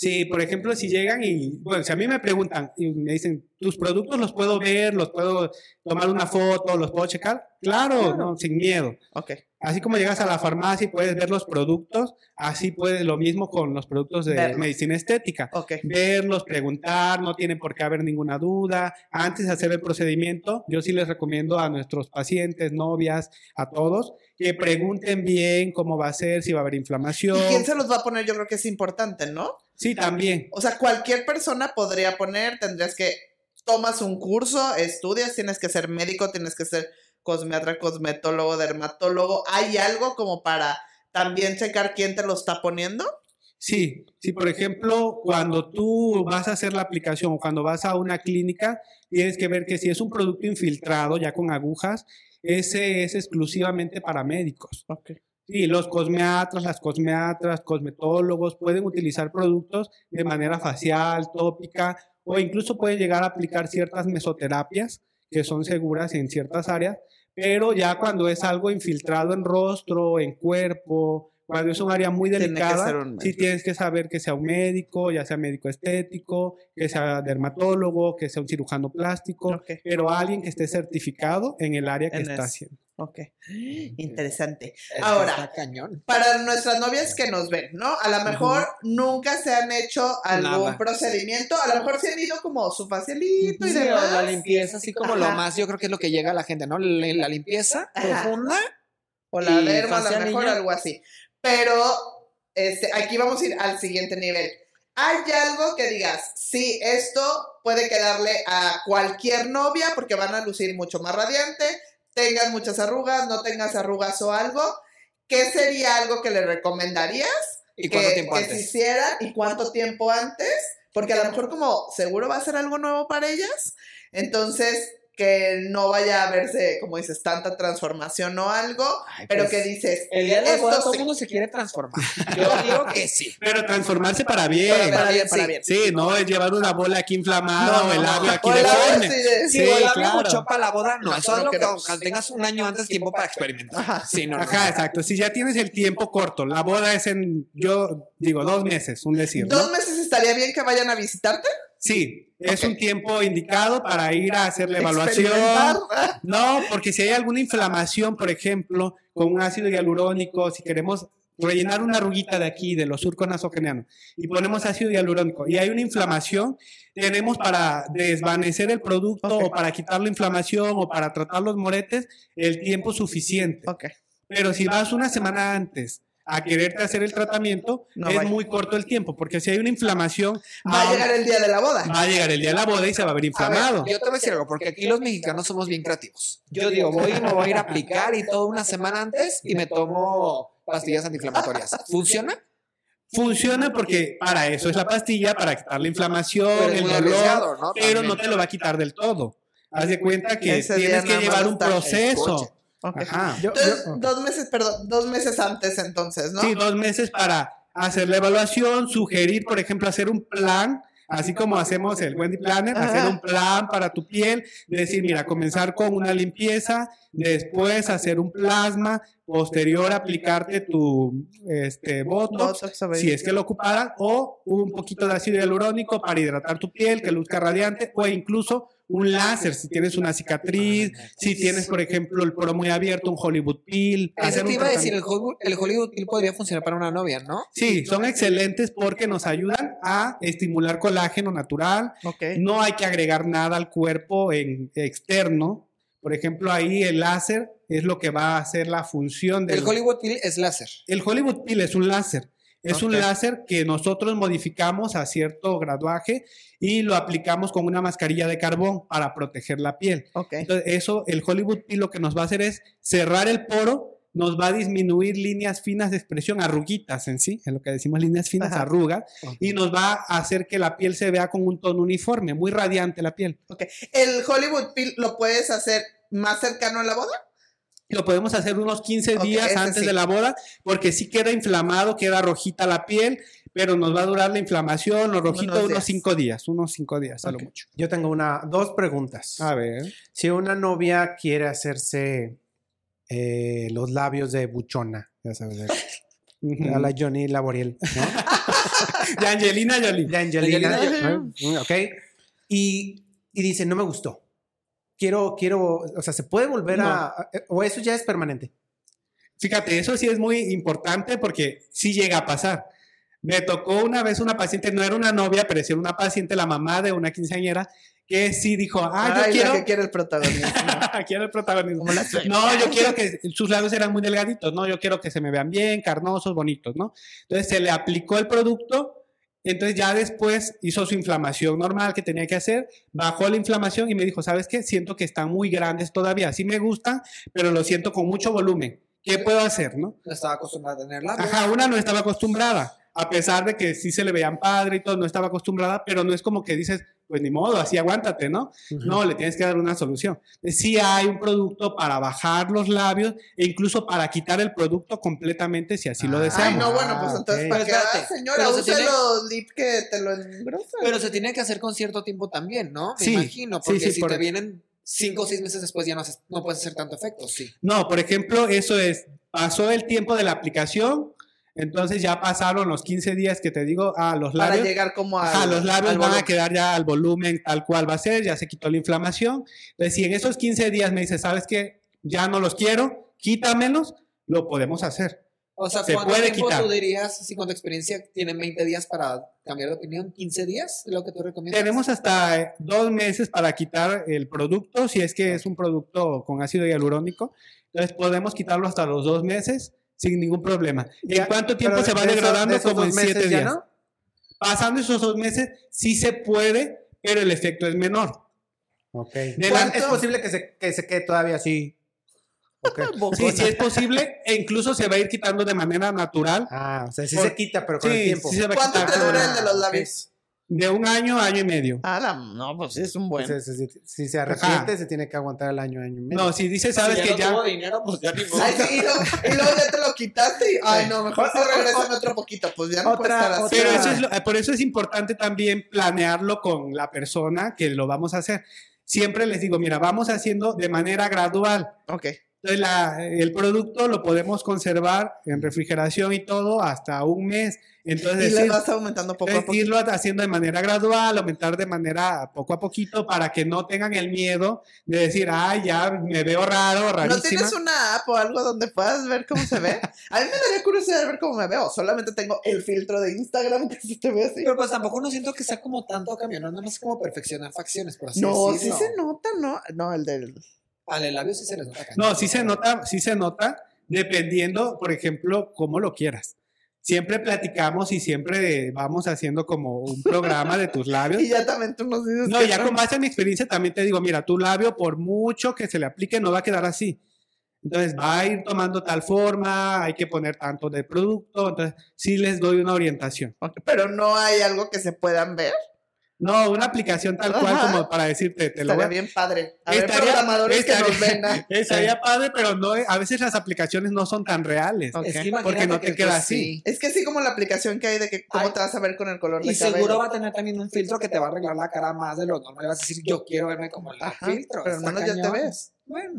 Sí, por ejemplo, si llegan y, bueno, si a mí me preguntan y me dicen, ¿tus productos los puedo ver, los puedo tomar una foto, los puedo checar? Claro, Claro. no, sin miedo. Ok. Así como llegas a la farmacia y puedes ver los productos, así puedes lo mismo con los productos de Verlo. medicina estética. Ok. Verlos, preguntar, no tiene por qué haber ninguna duda. Antes de hacer el procedimiento, yo sí les recomiendo a nuestros pacientes, novias, a todos, que pregunten bien cómo va a ser, si va a haber inflamación. ¿Y quién se los va a poner? Yo creo que es importante, ¿no? Sí, también. O sea, cualquier persona podría poner, tendrías que, tomas un curso, estudias, tienes que ser médico, tienes que ser cosmiatra, cosmetólogo, dermatólogo. ¿Hay algo como para también checar quién te lo está poniendo. Sí, sí, por ejemplo, cuando tú vas a hacer la aplicación o cuando vas a una clínica, tienes que ver que si es un producto infiltrado ya con agujas, ese es exclusivamente para médicos. Sí, los cosmeatras, las cosmeatras, cosmetólogos pueden utilizar productos de manera facial, tópica o incluso pueden llegar a aplicar ciertas mesoterapias que son seguras en ciertas áreas, pero ya cuando es algo infiltrado en rostro, en cuerpo, cuando es un área muy delicada, sí tienes que saber que sea un médico, ya sea médico estético, que sea dermatólogo, que sea un cirujano plástico, Ok. pero alguien que esté certificado en el área que En está eso. haciendo. Ok. Interesante. Ahora, cañón. para nuestras novias que nos ven, ¿no? A lo mejor nunca se han hecho algún Nada. procedimiento, a lo mejor se han ido como su facialito y Sí, o demás. la limpieza, así como lo más, yo creo que es lo que llega a la gente, ¿no? La, la limpieza Ajá. profunda. O la derma, a lo mejor algo así. Pero este, aquí vamos a ir al siguiente nivel. ¿Hay algo que digas, sí, esto puede quedarle a cualquier novia porque van a lucir mucho más radiante, tengas muchas arrugas, no tengas arrugas o algo? ¿Qué sería algo que le recomendarías ¿Y que, cuánto tiempo que se antes? hicieran y cuánto tiempo antes? Porque a lo mejor como seguro va a ser algo nuevo para ellas, entonces que no vaya a verse, como dices, tanta transformación o algo, Ay, pero pues, que dices, El día de boda todo sí. el mundo se quiere transformar. Yo digo que sí. Pero transformarse para bien. Para, para bien, sí. para bien. Sí, no es llevar una bola aquí inflamada No, o el labio aquí de- Sí, Sí, o el labio claro. mucho para la boda, no. No, Eso es no lo que tengas un año antes tiempo para experimentar. Ajá. Sí, no, no, Ajá, no. exacto. Si ya tienes el tiempo corto, la boda es en, yo digo, dos meses, un decir, ¿no? ¿Dos meses estaría bien que vayan a visitarte? Sí, es un tiempo indicado para ir a hacer la evaluación. No, porque si hay alguna inflamación, por ejemplo, con un ácido hialurónico, si queremos rellenar una arruguita de aquí, de los surcos nasogenianos, y ponemos ácido hialurónico, y hay una inflamación, tenemos para desvanecer el producto o para quitar la inflamación o para tratar los moretes el tiempo suficiente. Ok. Pero si vas una semana antes a quererte hacer el tratamiento, No es vaya. muy corto el tiempo, porque si hay una inflamación, Va a aún- llegar el día de la boda. va a llegar el día de la boda y se va a ver inflamado. Yo te voy a decir algo, porque aquí los mexicanos somos bien creativos. Yo digo, voy y me voy a ir a aplicar y todo una semana antes y me tomo pastillas antiinflamatorias. ¿Funciona? Funciona porque para eso es la pastilla, para quitar la inflamación, Pero el dolor, ¿no? pero También. no te lo va a quitar del todo. Haz de cuenta que tienes que llevar un proceso. Escuche. Ok. Ajá. Yo- Entonces, yo- dos meses, perdón, dos meses antes entonces, ¿no? Sí, dos meses para hacer la evaluación, sugerir, por ejemplo, hacer un plan, así como hacemos el Wendy Planner, Ajá. hacer un plan para tu piel, decir, mira, comenzar con una limpieza, después hacer un plasma, posterior aplicarte tu este, botox, Botox, si es que lo ocuparan, o un poquito de ácido hialurónico para hidratar tu piel, que luzca radiante, o incluso un láser si tienes una cicatriz, si tienes, por ejemplo, el poro muy abierto, un Hollywood peel. Ese hacer te iba a decir, el Hollywood, el Hollywood Peel podría funcionar para una novia, ¿no? Sí, son excelentes porque nos ayudan a estimular colágeno natural. Ok. No hay que agregar nada al cuerpo en externo. Por ejemplo, ahí el láser es lo que va a hacer la función del El Hollywood Peel es láser. el Hollywood Peel es un láser. Es un láser que nosotros modificamos a cierto graduaje y lo aplicamos con una mascarilla de carbón para proteger la piel. Ok. Entonces, eso, el Hollywood Peel lo que nos va a hacer es cerrar el poro, nos va a disminuir líneas finas de expresión, arruguitas en sí, en lo que decimos líneas finas, Ajá. arrugas, y nos va a hacer que la piel se vea con un tono uniforme, muy radiante la piel. ¿El Hollywood Peel lo puedes hacer más cercano a la boda? Lo podemos hacer unos 15 Ok, días antes sí. de la boda, porque sí queda inflamado, queda rojita la piel, pero nos va a durar la inflamación, lo rojito, Unos unos días. 5 días, unos 5 días, a lo mucho. Yo tengo una, dos preguntas. A ver. Si una novia quiere hacerse eh, los labios de buchona, ya sabes, a la Johnny Laboriel, ¿no? De Angelina Jolie. De Angelina, ok. Y, y dice, no me gustó. Quiero, quiero, o sea, ¿se puede volver a, a- o eso ya es permanente? Fíjate, eso sí es muy importante porque sí llega a pasar. Me tocó una vez una paciente, no era una novia, pero sí era una paciente, la mamá de una quinceañera, que sí dijo, ah, yo Ay, quiero, que quiere el protagonismo. quiero el protagonismo. No, yo quiero que sus labios eran muy delgaditos, ¿no? Yo quiero que se me vean bien, carnosos, bonitos, ¿no? Entonces se le aplicó el producto, entonces ya después hizo su inflamación normal que tenía que hacer, bajó la inflamación y me dijo, ¿sabes qué? Siento que están muy grandes todavía, sí me gustan, pero lo siento con mucho volumen. ¿qué puedo hacer, no? No estaba acostumbrada a tener labios. Ajá, una no estaba acostumbrada, a pesar de que sí se le veían padre y todo, no estaba acostumbrada, pero no es como que dices, pues ni modo, así aguántate, ¿no? Ujú. No, le tienes que dar una solución. Sí hay un producto para bajar los labios e incluso para quitar el producto completamente si así lo Ah, Ay, deseamos. no, bueno, pues Ah, entonces, ok. ¿para Pero qué espérate, vas, señora? pero se Usa tiene- los lip que te lo engrosan. Pero se tiene que hacer con cierto tiempo también, ¿no? Me Sí, imagino, sí, porque sí, si por- te vienen cinco o seis meses después ya no, haces- no puedes hacer tanto efecto, sí. No, por ejemplo, eso es, pasó el tiempo de la aplicación, entonces ya pasaron los 15 días que te digo, ah, los para labios. llegar como a. Ajá, los labios van a quedar ya al volumen tal cual va a ser, ya se quitó la inflamación. Entonces, si en esos 15 días me dices, ¿sabes qué? Ya no los quiero, quítamelos, lo podemos hacer. O sea, Se ¿cuánto puede tiempo quitar. tú dirías, si con tu experiencia tienen 20 días para cambiar de opinión? ¿15 días? ¿Es lo que tú recomiendas? Tenemos hasta eh, dos meses para quitar el producto, si es que es un producto con ácido hialurónico. Entonces, podemos quitarlo hasta los dos meses sin ningún problema. Ya, ¿En cuánto tiempo pero se va de esos- degradando? de esos Como en siete ya días. no? Pasando esos dos meses, sí se puede, pero el efecto es menor. Ok. De ¿Cuán- la- Es posible que se, que se quede todavía así. Ok. Sí, sí es posible e incluso se va a ir quitando de manera natural. Ah, o sea, sí Por- se quita, pero con el Sí, tiempo. sí se va a ¿Cuánto quitar. te dura el de los labios? De un año a año y medio. Ah, la- no, pues sí, es un buen. Entonces, si, si se arrepiente, se tiene que aguantar el año, año y medio. No, si dices, sabes si que ya no ya. tuvo dinero, pues ya ni modo. Ay, sí, y, luego, y luego ya te lo quitaste y, ay, no, mejor o- regrésame otro poquito, pues ya no puede Otra- estar así. Pero eso es lo- eh, por eso es importante también planearlo con la persona que lo vamos a hacer. Siempre les digo, mira, vamos haciendo de manera gradual. Ok. Entonces, la- el producto lo podemos conservar en refrigeración y todo hasta un mes. Entonces, Y le decir- vas aumentando poco a poco. irlo haciendo de manera gradual, aumentar de manera poco a poquito para que no tengan el miedo de decir, ay, ya me veo raro, ¿No rarísima. tienes una app o algo donde puedas ver cómo se ve? A mí me daría curiosidad ver cómo me veo. Solamente tengo el filtro de Instagram que se te ve así. Pero pues tampoco no siento que sea como tanto cambio, no nada más como perfeccionar facciones, por así No, sí decirlo. se nota, ¿no? No, el del... Al el labio sí se les nota. No, sí se nota, sí se nota, dependiendo, por ejemplo, cómo lo quieras. Siempre platicamos y siempre vamos haciendo como un programa de tus labios. Y ya también tú nos dices No, ya con base en mi experiencia también te digo, mira, tu labio por mucho que se le aplique no va a quedar así. Entonces va a ir tomando tal forma, hay que poner tanto de producto, entonces sí les doy una orientación. Pero no hay algo que se puedan ver. No, una aplicación tal cual Ajá. como para decirte, te lo voy Estaría a bien padre. A ver, Estaría- programadores que nos estaría- vengan. Estaría padre, pero no, a veces las aplicaciones no son tan reales. Es que Porque no te que, queda pues, así. sí. Es que así como la aplicación que hay de que cómo Ay. te vas a ver con el color de Y cabello. seguro va a tener también un filtro que te va a arreglar la cara más de lo normal. Vas a decir, yo quiero verme como el Ajá, filtro. pero menos ya te ves. Bueno,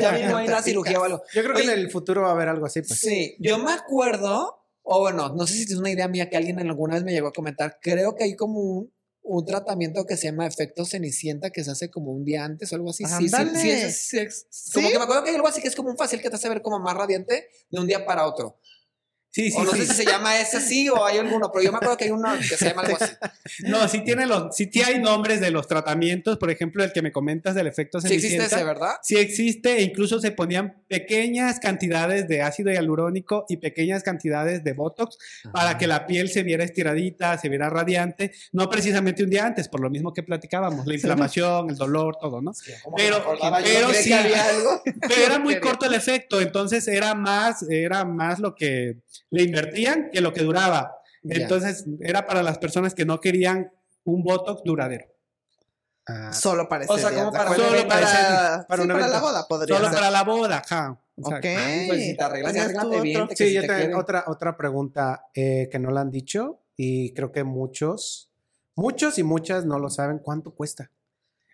ya mismo hay la cirugía o algo. Yo creo que Oye. en el futuro va a haber algo así, pues. Sí, yo me acuerdo, o bueno, no sé si es una idea mía que alguien alguna vez me llegó a comentar. Creo que hay como un, un tratamiento que se llama efecto cenicienta que se hace como un día antes o algo así. Sí, sí, sí, es- es- Como que me acuerdo que hay algo así que es como un facial que te hace ver como más radiante de un día para otro. Sí, sí, o no sí. sé si se llama ese así o hay alguno, pero yo me acuerdo que hay uno que se llama algo así. No, sí tiene los, sí sí hay nombres de los tratamientos, por ejemplo, el que me comentas del efecto Sí existe cenicienta. ese, ¿verdad? Sí existe, e incluso se ponían pequeñas cantidades de ácido hialurónico y pequeñas cantidades de Botox para que la piel se viera estiradita, se viera radiante, no precisamente un día antes, por lo mismo que platicábamos, la inflamación, el dolor, todo, ¿no? Pero- pero ¿Cree sí. había algo? Pero era muy corto el efecto, entonces era más, era más lo que le invertían que lo que duraba. Entonces era para las personas que no querían un Botox duradero. Ah, Solo para ese O sea, día, como ¿de para evento. para, Para sí, un para la boda podría Solo ser. para la boda, ajá. Ok. Pues si te sí, si yo te tengo quieren. otra, otra pregunta eh, que no la han dicho y creo que muchos, muchos y muchas no lo saben. ¿Cuánto cuesta?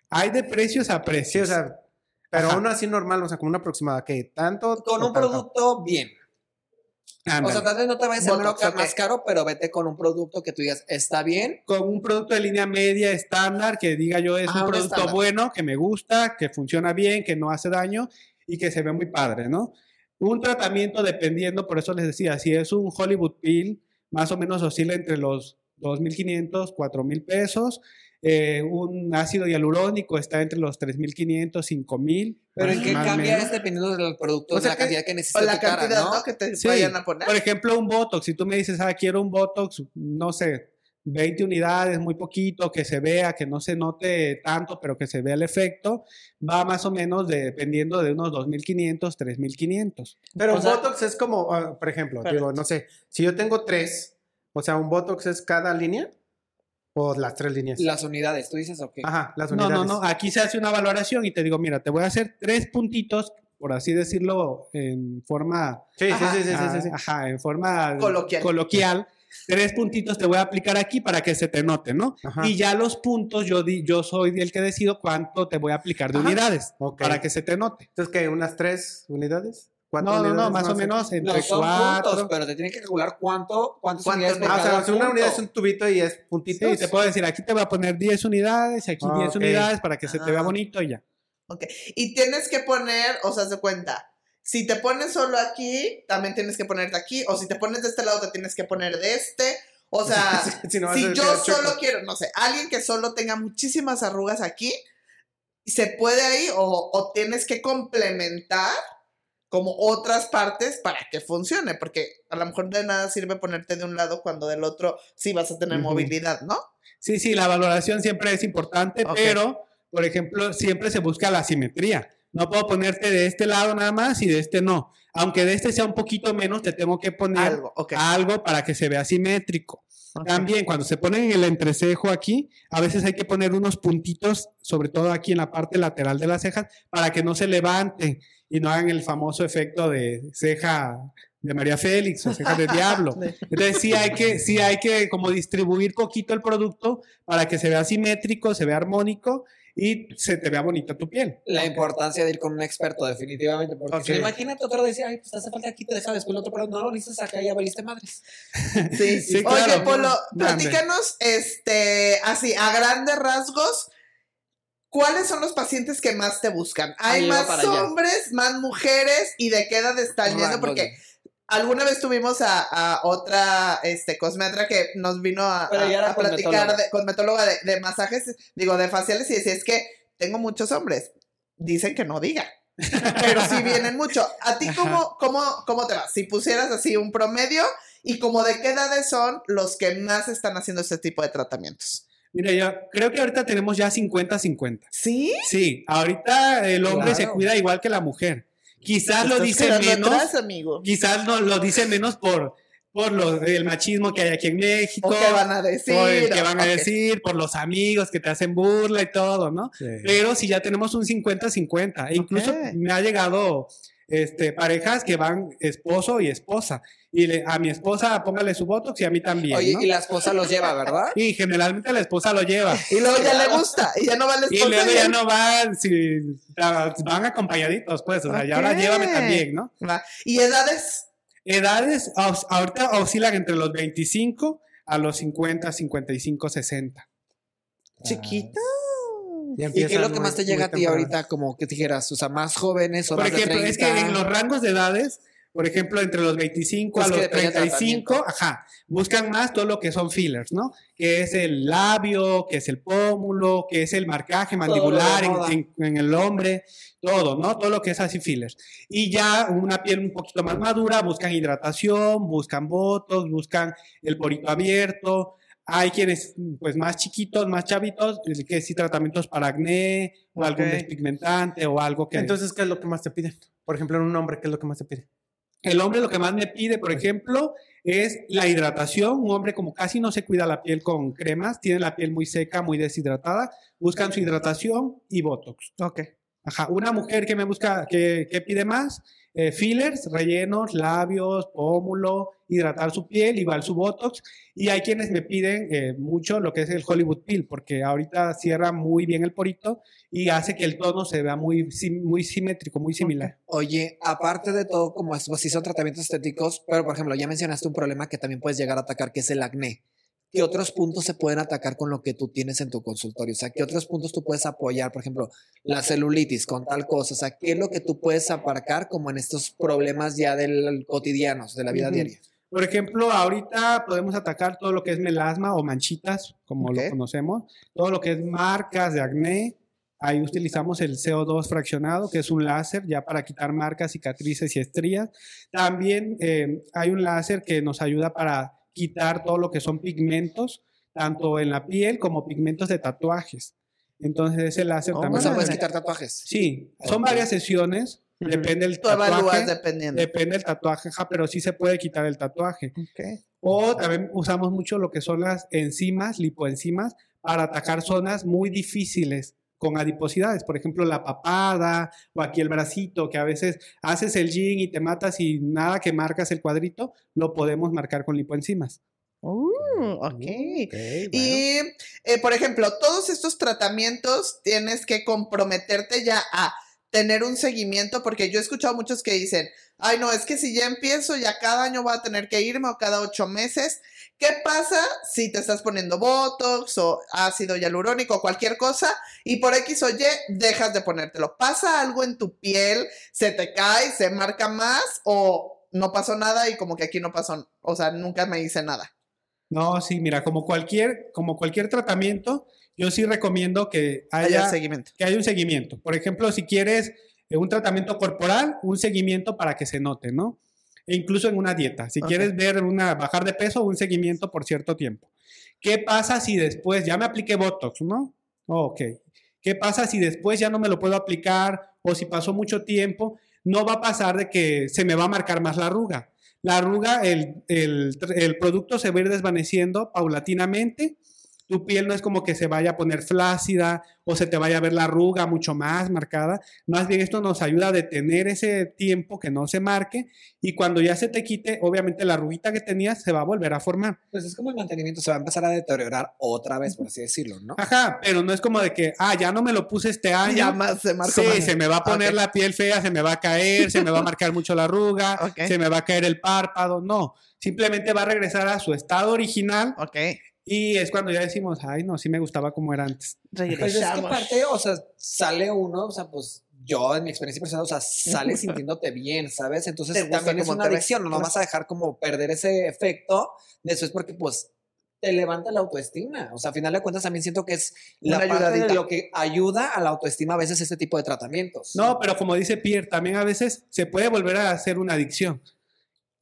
Hay de precios a Sí, precios. o sea, pero Ajá. uno así normal, o sea, como una aproximada, que tanto. Con un tanto? producto bien. Ándale. O sea, tal vez no te vayas a Botox, ok. más caro, pero vete con un producto que tú digas, está bien. con un producto de línea media estándar que diga yo es un un producto estándar. bueno, que me gusta, que funciona bien, que no hace daño y que se ve muy padre, ¿no? Un tratamiento dependiendo, por eso les decía, si es un Hollywood Pill, más o menos oscila entre los 2.500, 4.000 pesos. Eh, un ácido hialurónico está entre los 3.500, 5.000. Pero ¿en qué cambia es dependiendo del producto, O de sea la que- cantidad que O necesita la tu cara, cantidad, ¿no? ¿no? Que te Sí. vayan a poner. Por ejemplo, un Botox, si tú me dices, ah, quiero un Botox, no sé, 20 unidades, muy poquito, que se vea, que no se note tanto, pero que se vea el efecto, va más o menos de- dependiendo de unos 2.500, 3.500. Pero O un sea- Botox es como, ah, por ejemplo, digo, no sé, si yo tengo tres, o sea, un Botox es cada línea o las tres líneas. Las unidades, ¿tú dices o qué? Ajá, las No, unidades. no, no, aquí se hace una valoración y te digo, mira, te voy a hacer tres puntitos, por así decirlo, en forma Sí, sí, Ajá. sí, sí, sí, sí, sí. Ajá, en forma Coloquial. coloquial. Tres puntitos te voy a aplicar aquí para que se te note, ¿no? Ajá. Y ya los puntos, yo, di- yo soy el que decido cuánto te voy a aplicar de Ajá. unidades Ok. para que se te note. Entonces, ¿qué? ¿Unas tres unidades? ¿Cuatro No, no, no, más o menos No, entre son cuatro. puntos, pero te tienen que calcular cuánto, cuántas ¿Cuánto unidades Ah, o sea, si una punto. unidad es un tubito y es puntitos. Sí, te puedo decir, aquí te voy a poner 10 unidades y aquí Ah, 10 ok. unidades para que se te vea Ah. bonito y ya. Ok. Y tienes que poner, o sea, haz de cuenta. Si te pones solo aquí, también tienes que ponerte aquí. O si te pones de este lado, te tienes que poner de este. O sea, Si no yo solo quiero, no sé, alguien que solo tenga muchísimas arrugas aquí, ¿se puede ahí o, o tienes que complementar como otras partes para que funcione? Porque a lo mejor de nada sirve ponerte de un lado cuando del otro sí vas a tener movilidad, ¿no? Sí, sí, la valoración siempre es importante, pero, por ejemplo, siempre se busca la simetría. No puedo ponerte de este lado nada más y de este no. Aunque de este sea un poquito menos, te tengo que poner Algo, para que se vea simétrico. También cuando se ponen en el entrecejo aquí, a veces hay que poner unos puntitos, sobre todo aquí en la parte lateral de las cejas, para que no se levanten y no hagan el famoso efecto de ceja de María Félix o ceja de diablo. Entonces sí hay que, sí hay que como distribuir poquito el producto para que se vea simétrico, se vea armónico y se te vea bonita tu piel. La importancia de ir con un experto, definitivamente. Porque Ok. si no, imagínate otro decir, ay, pues hace falta aquí, te deja después el otro, pero no lo necesitas acá, ya valiste madres. Sí, Sí, Oye, claro. Polo, platícanos, este, así, a grandes rasgos, ¿cuáles son los pacientes que más te buscan? ¿Hay Ahí más allá. hombres, más mujeres y de qué edad están yendo? Porque alguna vez tuvimos a, a otra, este, cosmetra que nos vino a, a- platicar, cosmetóloga. de, cosmetóloga de, de masajes, digo, de faciales y decía, es que tengo muchos hombres. Dicen que no diga. Pero sí vienen mucho. ¿A ti cómo, cómo, cómo te va? Si pusieras así un promedio y como de qué edades son los que más están haciendo este tipo de tratamientos. Mira, yo creo que ahorita tenemos ya 50-50. ¿Sí? Sí, ahorita el hombre se cuida igual que la mujer. Quizás lo dice menos, atrás, amigo. quizás no lo dice menos por, por lo, el machismo que hay aquí en México, ¿O qué van a decir? por el que van a decir, por los amigos que te hacen burla y todo, ¿no? Sí. Pero si ya tenemos un 50-50, incluso Ok. me ha llegado este, parejas que van esposo y esposa, y le- a mi esposa póngale su botox y a mí también, Oye, ¿no? y la esposa los lleva, ¿verdad? Y generalmente la esposa lo lleva. Y luego ya le gusta y ya no va la Y esposa. luego y ya no van, si, van acompañaditos, pues, o sea, ya ahora Ok. llévame también, ¿no? Va. ¿Y edades? Edades, ahorita oscilan entre los 25 a los 50, 55, 60. Chiquita. ¿Y qué es lo que muy- más te llega a ti temprano. ahorita? Como que dijeras, o sea, más jóvenes o Por más de ejemplo, es que 30? en los rangos de edades, por ejemplo, entre los 25 Pues a los depende del 35, tratamiento. ajá, buscan más todo lo que son fillers, ¿no? Que es el labio, que es el pómulo, que es el marcaje mandibular en, moda. en- en el hombre, todo, ¿no? Todo lo que es así fillers. Y ya una piel un poquito más madura, buscan hidratación, buscan botox, buscan el porito abierto. Hay quienes, pues más chiquitos, más chavitos, que sí tratamientos para acné o algún despigmentante o algo que... Entonces, ¿qué es lo que más te piden? Por ejemplo, en un hombre, ¿qué es lo que más te pide? El hombre lo que más me pide, por ejemplo, es la hidratación. Un hombre como casi no se cuida la piel con cremas, tiene la piel muy seca, muy deshidratada, buscan su hidratación y botox. Ok. Ajá, una mujer que me busca, que, que pide más, eh, fillers, rellenos, labios, pómulo, hidratar su piel, igual su botox. Y hay quienes me piden eh, mucho lo que es el Hollywood Peel, porque ahorita cierra muy bien el porito y hace que el tono se vea muy, muy simétrico, muy similar. Oye, aparte de todo, como es, pues sí son tratamientos estéticos, pero por ejemplo, ya mencionaste un problema que también puedes llegar a atacar, que es el acné. ¿Qué otros puntos se pueden atacar con lo que tú tienes en tu consultorio? O sea, ¿qué otros puntos tú puedes apoyar? Por ejemplo, la celulitis con tal cosa. O sea, ¿qué es lo que tú puedes aparcar como en estos problemas ya del cotidianos, de la vida Ujú. diaria? Por ejemplo, ahorita podemos atacar todo lo que es melasma o manchitas, como Ok. lo conocemos, todo lo que es marcas de acné. Ahí utilizamos el CO2 fraccionado, que es un láser ya para quitar marcas, cicatrices y estrías. También eh, hay un láser que nos ayuda para quitar todo lo que son pigmentos, tanto en la piel como pigmentos de tatuajes. Entonces ese láser Oh, también... O sea, puedes quitar tatuajes. Sí, son varias sesiones, depende del evalúas tatuaje. dependiendo. Depende del tatuaje, pero sí se puede quitar el tatuaje. O también usamos mucho lo que son las enzimas, lipoenzimas, para atacar zonas muy difíciles con adiposidades. Por ejemplo, la papada o aquí el bracito, que a veces haces el gym y te matas y nada que marcas el cuadrito, lo podemos marcar con lipoenzimas. Uh, ok. Ok, bueno. Y, eh, por ejemplo, todos estos tratamientos tienes que comprometerte ya a tener un seguimiento, porque yo he escuchado muchos que dicen, ay, no, es que si ya empiezo, ya cada año voy a tener que irme o cada ocho meses. ¿Qué pasa si te estás poniendo Botox o ácido hialurónico o cualquier cosa y por X o Y dejas de ponértelo? ¿Pasa algo en tu piel? ¿Se te cae? ¿Se marca más? ¿O no pasó nada y como que aquí no pasó? O sea, nunca me hice nada. No, sí, mira, como cualquier, como cualquier tratamiento, yo sí recomiendo que Haya haya, seguimiento. que haya un seguimiento. Por ejemplo, si quieres eh, un tratamiento corporal, un seguimiento para que se note, ¿no? E incluso en una dieta. Si quieres ver una bajar de peso, un seguimiento por cierto tiempo. ¿Qué pasa si después ya me apliqué Botox, no? ok. ¿Qué pasa si después ya no me lo puedo aplicar o si pasó mucho tiempo? No va a pasar de que se me va a marcar más la arruga. La arruga, el, el, el producto se va a ir desvaneciendo paulatinamente. Tu piel no es como que se vaya a poner flácida o se te vaya a ver la arruga mucho más marcada. Más bien esto nos ayuda a detener ese tiempo que no se marque y cuando ya se te quite, obviamente la arruguita que tenías se va a volver a formar. Pues es como el mantenimiento, se va a empezar a deteriorar otra vez, por así decirlo, ¿no? Ajá, pero no es como de que, ah, ya no me lo puse este año. Ya más se marcó Sí, más. se me va a poner la piel fea, se me va a caer, se me va a marcar mucho la arruga, se me va a caer el párpado. No, simplemente va a regresar a su estado original Ok. Y es cuando ya decimos, ay, no, sí me gustaba como era antes. Pues es que Regresamos. aparte, o sea, sale uno, o sea, pues yo en mi experiencia personal, o sea, sales sintiéndote bien, ¿sabes? Entonces también es una adicción, no claro. vas a dejar como perder ese efecto de eso es porque pues te levanta la autoestima. O sea, a final de cuentas también siento que es la Una parte de lo que ayuda a la autoestima a veces este tipo de tratamientos. No, pero como dice Pierre, también a veces se puede volver a hacer una adicción.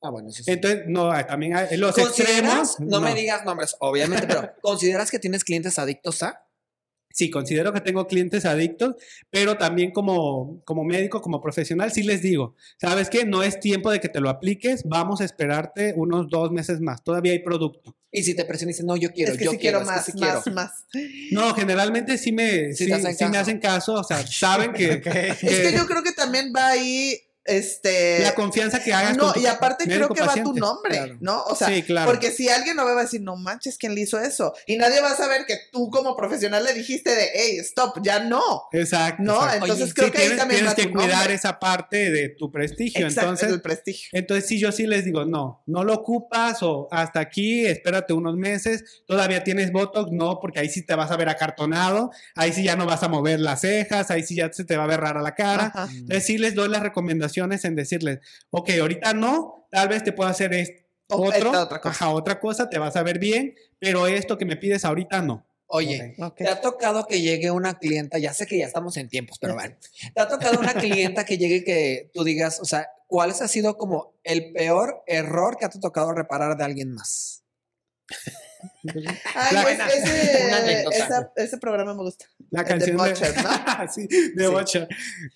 Ah, bueno, eso sí. Entonces, no, también hay, en los extremos. No, me digas nombres, obviamente, pero ¿consideras que tienes clientes adictos a? Sí, considero que tengo clientes adictos, pero también como, como médico, como profesional, sí les digo, ¿sabes qué? No es tiempo de que te lo apliques, vamos a esperarte unos dos meses más, todavía hay producto. Y si te presionan y dicen, no, yo quiero, es que yo sí quiero es que más, sí más, quiero. más. No, generalmente sí me, Sí sí, sí me caso. hacen caso, o sea, saben que, que Es que yo creo que también va ahí, este... la confianza que hagas No, con tu y aparte creo que va tu nombre, Claro. ¿no? O sea, sí, claro. porque si alguien lo ve va a decir, no manches, ¿quién le hizo eso? Y nadie va a saber que tú como profesional le dijiste de, hey, stop, ya no. Exacto. No, exacto. entonces Oye, creo Sí, que ahí también tienes va que tu cuidar nombre. esa parte de tu prestigio. Exacto, entonces, el prestigio. Entonces, sí, yo sí les digo, no, no lo ocupas o hasta aquí, espérate unos meses, todavía tienes Botox, no, porque ahí sí te vas a ver acartonado, ahí sí ya no vas a mover las cejas, ahí sí ya se te va a ver rara la cara. Ajá. Entonces, sí les doy las recomendaciones en decirles, ok, ahorita no, tal vez te puedo hacer esto. O Otro, esta otra cosa. ajá, otra cosa, te vas a ver bien, pero esto que me pides ahorita no. Oye. ¿te ha tocado que llegue una clienta? Ya sé que ya estamos en tiempos, pero bueno. ¿Te ha tocado una clienta que llegue y que tú digas, o sea, cuál ha sido como el peor error que te ha tocado reparar de alguien más? Ay, La- pues, ese, esa- ese programa me gusta. La El canción de, Butcher, ¿no? sí, de Sí. Butcher.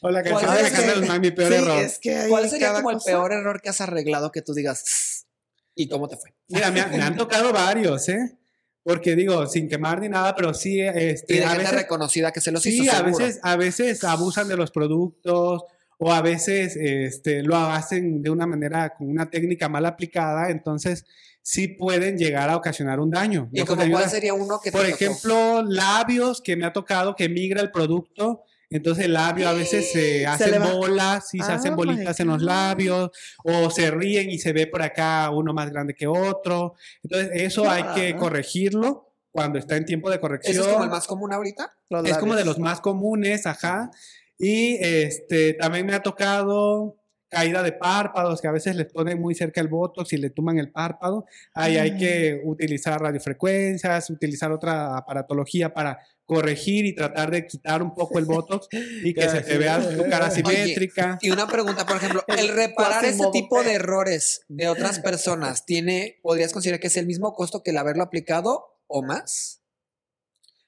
O la ¿Cuál canción de el- Guzmán, mi peor sí, error. es que hay ¿Cuál sería cada como el cosa. peor error que has arreglado que tú digas, ¿y cómo te fue? Mira, me, han- me han tocado varios, ¿eh? Porque digo, sin quemar ni nada, pero sí, Y este, de a gente veces, reconocida que se los sí, hizo. a seguro. veces, a veces abusan de los productos o a veces este, lo hacen de una manera, con una técnica mal aplicada, entonces sí pueden llegar a ocasionar un daño. ¿Y como te cuál sería uno que te Por tocó? ejemplo, labios que me ha tocado que migra el producto. Entonces el labio a veces se hace le va- bolas, sí, se Oh hacen my bolitas en los God. labios, o se ríen y se ve por acá uno más grande que otro. Entonces eso hay que Ah. corregirlo cuando está en tiempo de corrección. ¿Eso es como el más común ahorita? Los Es como de los más comunes, ajá. Y este también me ha tocado caída de párpados, que a veces les ponen muy cerca el botox y le tuman el párpado. Ahí hay que utilizar radiofrecuencias, utilizar otra aparatología para corregir y tratar de quitar un poco el botox y que se te vea tu cara simétrica. Y una pregunta, por ejemplo, el reparar Quasimodo tipo de errores de otras personas tiene, podrías considerar que es el mismo costo que el haberlo aplicado o más?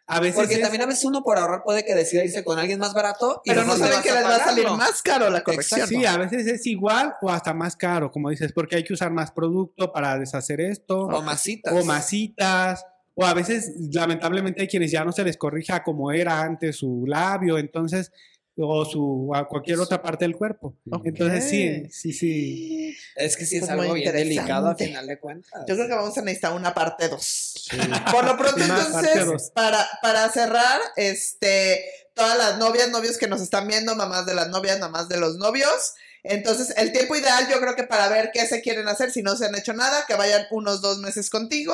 A veces Porque es- también a veces uno por ahorrar puede que decida irse con alguien más barato. y Pero no vas que les va a salir más caro la corrección. Exacto. Sí, a veces es igual o hasta más caro, como dices, porque hay que usar más producto para deshacer esto. O masitas. o masitas, o a veces lamentablemente hay quienes ya no se les corrija como era antes su labio, entonces, o su a cualquier otra parte del cuerpo. Ok. Entonces sí, sí, sí. Es que sí es Pues algo muy bien delicado a interesante. final de cuentas. Yo creo que vamos a necesitar una parte 2. Por lo pronto, Sí, entonces, para, para cerrar, este, todas las novias, novios que nos están viendo, mamás de las novias, mamás de los novios. Entonces, el tiempo ideal, yo creo que para ver qué se quieren hacer, si no se han hecho nada, que vayan unos dos meses contigo,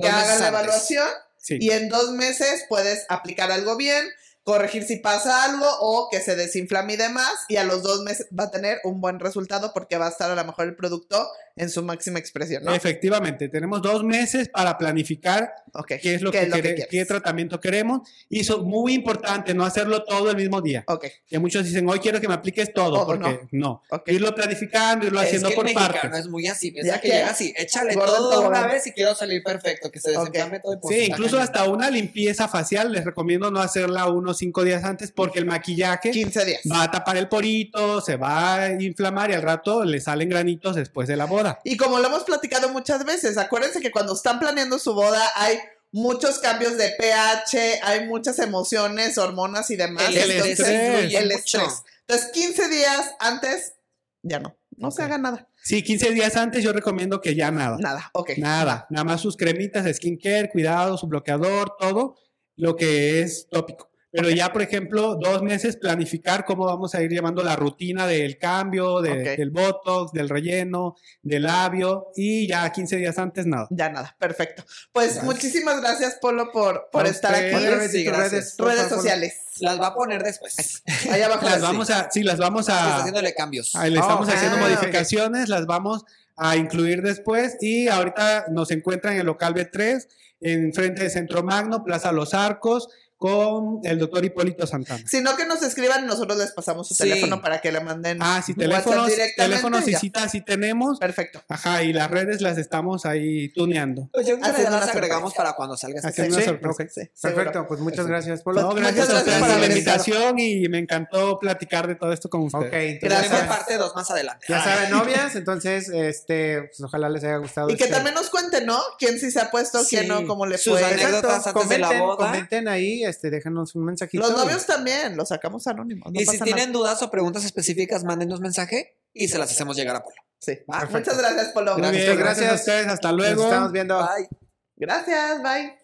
que hagan la evaluación sí. y en dos meses puedes aplicar algo bien, corregir si pasa algo o que se desinflame y demás. Y a los dos meses va a tener un buen resultado porque va a estar a lo mejor el producto en su máxima expresión, ¿no? Efectivamente, tenemos dos meses para planificar Ok. qué es lo, que, quere- quieres? qué tratamiento queremos. Y eso es muy importante, no hacerlo todo el mismo día. Ok, Que muchos dicen, hoy quiero que me apliques todo, Todo, porque no. ok. Irlo planificando, irlo Es haciendo que el por mexicano partes. es muy así. Piensa que que- llega así, échale todo de una vez y quiero salir perfecto, que se desinflame todo. y pues, Sí, está incluso hasta una limpieza facial les recomiendo no hacerla unos cinco días antes porque el maquillaje 15 días. va a tapar el porito, se va a inflamar y al rato le salen granitos después de la boda. Y como lo hemos platicado muchas veces, acuérdense que cuando están planeando su boda hay muchos cambios de pH, hay muchas emociones, hormonas y demás. El estrés influye el estrés. Entonces, 15 días antes, ya no. No se haga nada. Sí, 15 días antes yo recomiendo que ya nada. Nada, ok. Nada, nada más sus cremitas de skincare, cuidado, su bloqueador, todo lo que es tópico. Pero ya, por ejemplo, dos meses planificar cómo vamos a ir llevando la rutina del cambio, de- del botox, del relleno, del labio y ya 15 días antes nada. Ya nada, perfecto. Pues Gracias. muchísimas gracias, Polo, por, por estar aquí. Sí, gracias. redes, por Redes favor. sociales. Las va a poner después. Allá abajo. Las sí. vamos a, sí, las vamos a, haciéndole cambios. a- le estamos Ah, haciendo ok. modificaciones, las vamos a incluir después y ahorita nos encuentran en el local B3, en frente de Centro Magno, Plaza Los Arcos, con el doctor Hipólito Santana. Si no, que nos escriban y nosotros les pasamos su Sí. teléfono para que le manden. Ah, sí, teléfonos, teléfonos y citas sí tenemos. Perfecto. Ajá, y las redes las estamos ahí tuneando. Pues yo creo que las agregamos para cuando salga este Sí, seguro. Perfecto, pues muchas gracias, Polo. No, gracias, Muchas a gracias ustedes por la invitación y me encantó platicar de todo esto con ustedes. Ok, entonces Gracias. parte 2 más adelante. Ya saben, novias, entonces, este, pues ojalá les haya gustado. Y que este- también nos cuenten, ¿no? ¿Quién sí se ha puesto, quién no, cómo le Sus fue. anécdotas antes de la boda. comenten ahí, este, déjenos un mensajito. Los novios también, los sacamos anónimos. No y si tienen nada. dudas o preguntas específicas, mándenos mensaje y se las hacemos llegar a Polo. Sí. Muchas gracias, Polo. Muy bien, Muchas gracias a gracias. ustedes. Hasta Nos luego. estamos viendo. Bye. Gracias, bye.